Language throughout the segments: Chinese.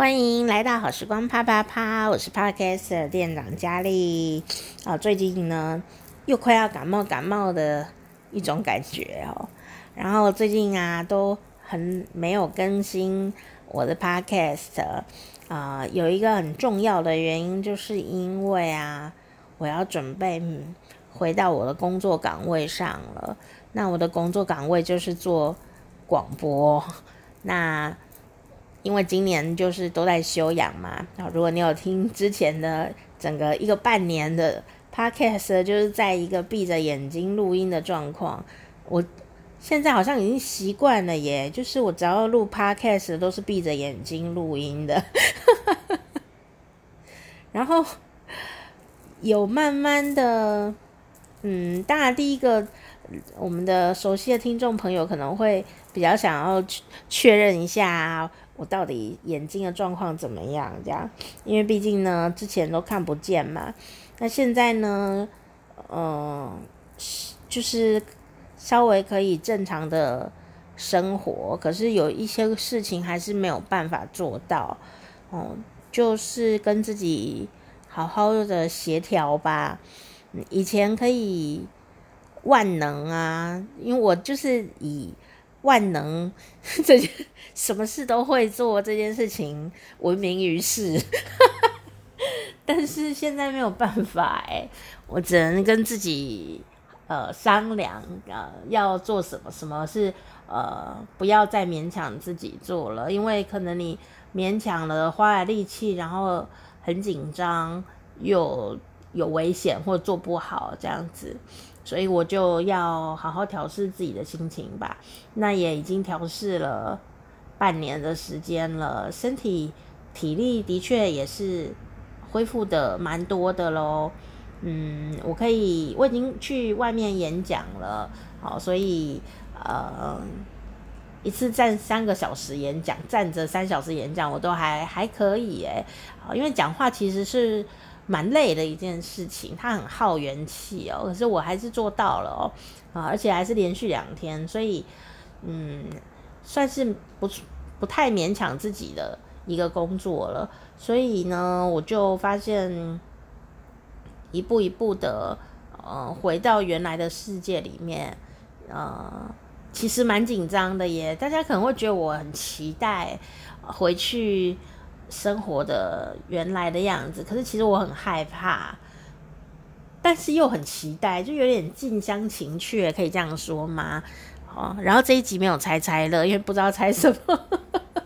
欢迎来到好时光啪啪啪，我是 Podcast 的店长佳丽。啊，最近呢又快要感冒感冒的一种感觉哦。然后最近啊都很没有更新我的 Podcast 啊，有一个很重要的原因，就是因为啊我要准备回到我的工作岗位上了。那我的工作岗位就是做广播。那因为今年就是都在休养嘛，啊，如果你有听之前的整个一个半年的 podcast，就是在一个闭着眼睛录音的状况，我现在好像已经习惯了耶，就是我只要录 podcast 都是闭着眼睛录音的，然后有慢慢的，嗯，当然第一个我们的熟悉的听众朋友可能会比较想要确认一下。我到底眼睛的状况怎么样？这样，因为毕竟呢，之前都看不见嘛。那现在呢，嗯、呃，就是稍微可以正常的生活，可是有一些事情还是没有办法做到。哦、嗯，就是跟自己好好的协调吧。以前可以万能啊，因为我就是以。万能，这件什么事都会做这件事情闻名于世，但是现在没有办法哎，我只能跟自己呃商量呃要做什么，什么是呃不要再勉强自己做了，因为可能你勉强了花了力气，然后很紧张又有危险或做不好这样子。所以我就要好好调试自己的心情吧。那也已经调试了半年的时间了，身体体力的确也是恢复的蛮多的喽。嗯，我可以，我已经去外面演讲了，好，所以呃，一次站三个小时演讲，站着三小时演讲，我都还还可以诶。好，因为讲话其实是。蛮累的一件事情，它很耗元气哦。可是我还是做到了哦，啊，而且还是连续两天，所以嗯，算是不不太勉强自己的一个工作了。所以呢，我就发现一步一步的呃回到原来的世界里面，呃，其实蛮紧张的耶。大家可能会觉得我很期待回去。生活的原来的样子，可是其实我很害怕，但是又很期待，就有点近乡情怯，可以这样说吗？哦，然后这一集没有猜猜乐，因为不知道猜什么，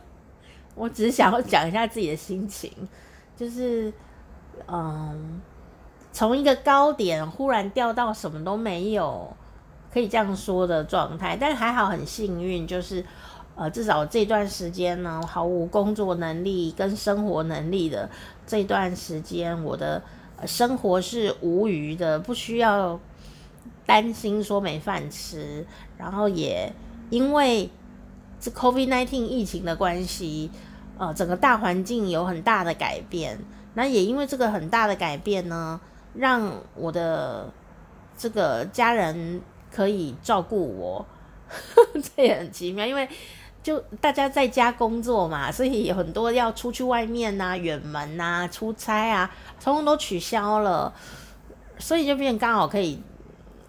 我只是想要讲一下自己的心情，就是嗯，从一个高点忽然掉到什么都没有，可以这样说的状态，但还好很幸运，就是。呃，至少这段时间呢，毫无工作能力跟生活能力的这段时间，我的生活是无余的，不需要担心说没饭吃。然后也因为这 COVID-19 疫情的关系，呃，整个大环境有很大的改变。那也因为这个很大的改变呢，让我的这个家人可以照顾我，这也很奇妙，因为。就大家在家工作嘛，所以很多要出去外面呐、远门呐、出差啊，通通都取消了，所以就变刚好可以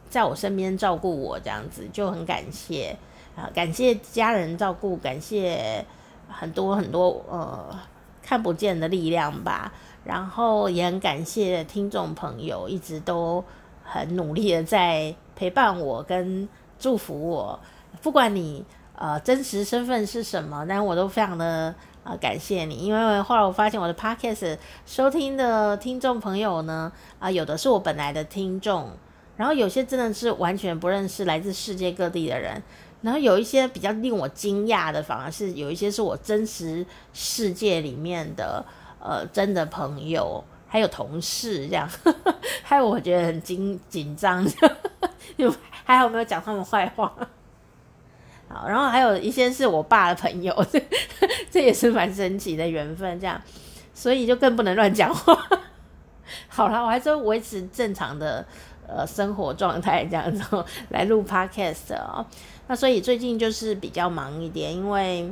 在我身边照顾我这样子，就很感谢啊，感谢家人照顾，感谢很多很多呃看不见的力量吧，然后也很感谢听众朋友一直都很努力的在陪伴我跟祝福我，不管你。呃，真实身份是什么？但我都非常的呃感谢你，因为后来我发现我的 podcast 收听的听众朋友呢，啊、有的是我本来的听众，然后有些真的是完全不认识，来自世界各地的人，然后有一些比较令我惊讶的，反而是有一些是我真实世界里面的呃真的朋友，还有同事这样，呵 呵还有我觉得很紧紧张，还好没有讲他们坏话。然后还有一些是我爸的朋友，这 这也是蛮神奇的缘分，这样，所以就更不能乱讲话。好了，我还是维持正常的呃生活状态，这样子来录 podcast 哦。那所以最近就是比较忙一点，因为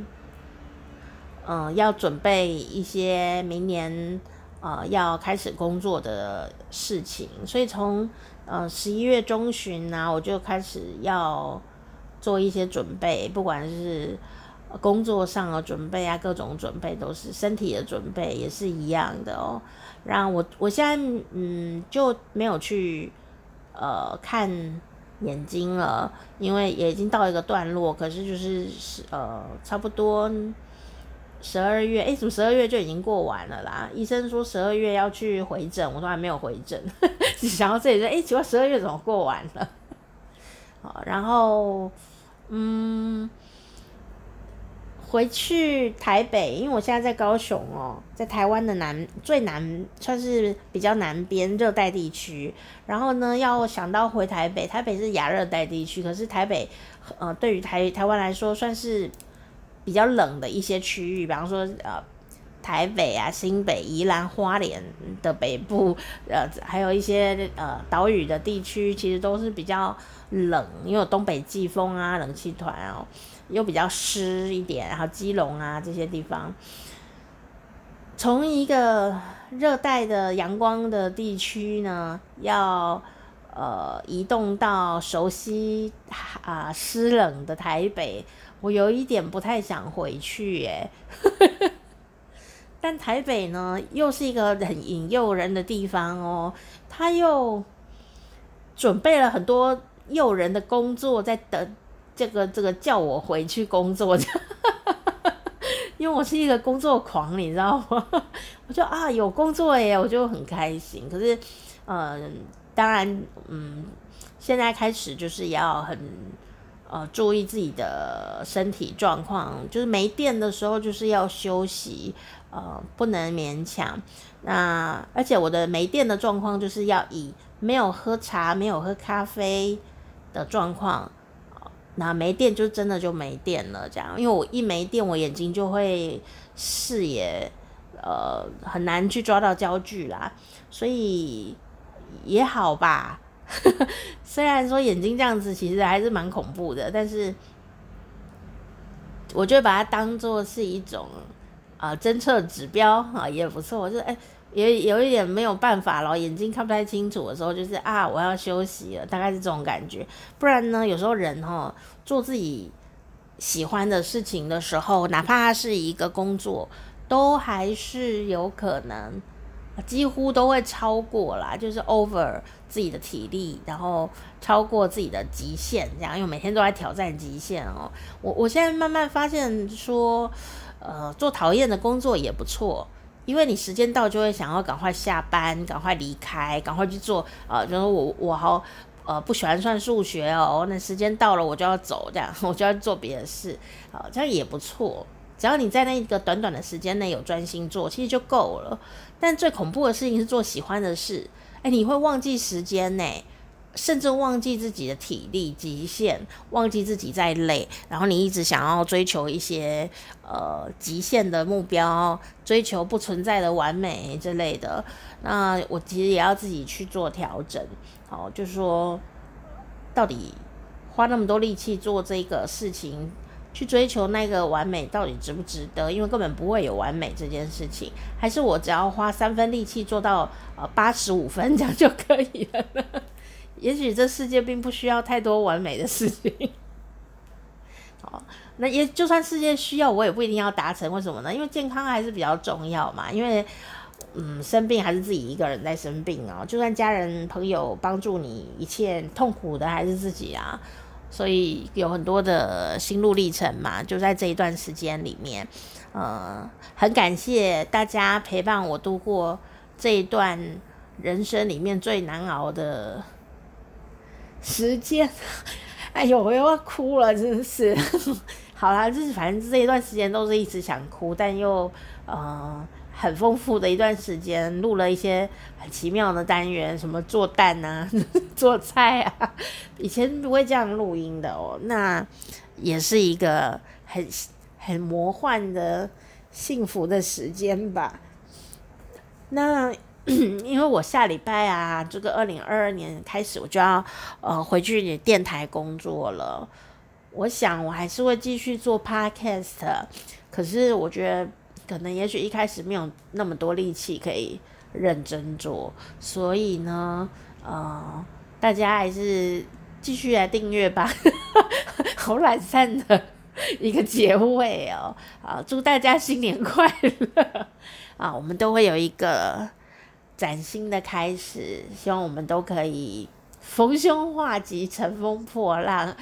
嗯、要准备一些明年呃要开始工作的事情，所以从呃十一月中旬呢、啊，我就开始要做一些准备，不管是工作上的准备啊，各种准备都是身体的准备也是一样的哦。然后我我现在嗯就没有去呃看眼睛了，因为也已经到一个段落，可是就是呃差不多。十二月，哎，怎么十二月就已经过完了啦？医生说十二月要去回诊，我都还没有回诊。想到这里说，哎，奇怪，十二月怎么过完了？好，然后，嗯，回去台北，因为我现在在高雄哦，在台湾的南最南，算是比较南边热带地区。然后呢，要想到回台北，台北是亚热带地区，可是台北，呃，对于台台湾来说，算是。比较冷的一些区域，比方说呃台北啊、新北、宜兰花莲的北部，呃还有一些呃岛屿的地区，其实都是比较冷，因为有东北季风啊、冷气团哦，又比较湿一点，然后基隆啊这些地方，从一个热带的阳光的地区呢，要呃移动到熟悉啊湿冷的台北。我有一点不太想回去耶，但台北呢，又是一个很引诱人的地方哦。他又准备了很多诱人的工作，在等这个这个叫我回去工作。因为我是一个工作狂，你知道吗？我就啊有工作耶，我就很开心。可是，嗯，当然，嗯，现在开始就是要很。呃，注意自己的身体状况，就是没电的时候就是要休息，呃，不能勉强。那而且我的没电的状况就是要以没有喝茶、没有喝咖啡的状况，那没电就真的就没电了，这样。因为我一没电，我眼睛就会视野呃很难去抓到焦距啦，所以也好吧。虽然说眼睛这样子其实还是蛮恐怖的，但是我就把它当做是一种啊侦测指标啊也不错。我就哎，也有一点没有办法了，眼睛看不太清楚的时候，就是啊我要休息了，大概是这种感觉。不然呢，有时候人哈做自己喜欢的事情的时候，哪怕是一个工作，都还是有可能。几乎都会超过啦，就是 over 自己的体力，然后超过自己的极限，这样，因为每天都在挑战极限哦。我我现在慢慢发现说，呃，做讨厌的工作也不错，因为你时间到就会想要赶快下班，赶快离开，赶快去做。呃，就是我我好呃不喜欢算数学哦，那时间到了我就要走，这样 我就要做别的事，啊，这样也不错。只要你在那个短短的时间内有专心做，其实就够了。但最恐怖的事情是做喜欢的事，哎，你会忘记时间呢，甚至忘记自己的体力极限，忘记自己在累，然后你一直想要追求一些呃极限的目标，追求不存在的完美之类的。那我其实也要自己去做调整，好，就说到底花那么多力气做这个事情。去追求那个完美到底值不值得？因为根本不会有完美这件事情，还是我只要花三分力气做到呃八十五分 这样就可以了？也许这世界并不需要太多完美的事情。好，那也就算世界需要，我也不一定要达成。为什么呢？因为健康还是比较重要嘛。因为嗯，生病还是自己一个人在生病哦。就算家人朋友帮助你，一切痛苦的还是自己啊。所以有很多的心路历程嘛，就在这一段时间里面，呃，很感谢大家陪伴我度过这一段人生里面最难熬的时间。哎呦，我又要哭了，真是。好啦，就是反正这一段时间都是一直想哭，但又呃。很丰富的一段时间，录了一些很奇妙的单元，什么做蛋啊、做菜啊，以前不会这样录音的哦。那也是一个很很魔幻的幸福的时间吧。那 因为我下礼拜啊，这个二零二二年开始，我就要呃回去电台工作了。我想我还是会继续做 podcast。可是我觉得可能也许一开始没有那么多力气可以认真做，所以呢，呃，大家还是继续来订阅吧。好懒散的一个结尾哦，啊，祝大家新年快乐啊！我们都会有一个崭新的开始，希望我们都可以逢凶化吉、乘风破浪的。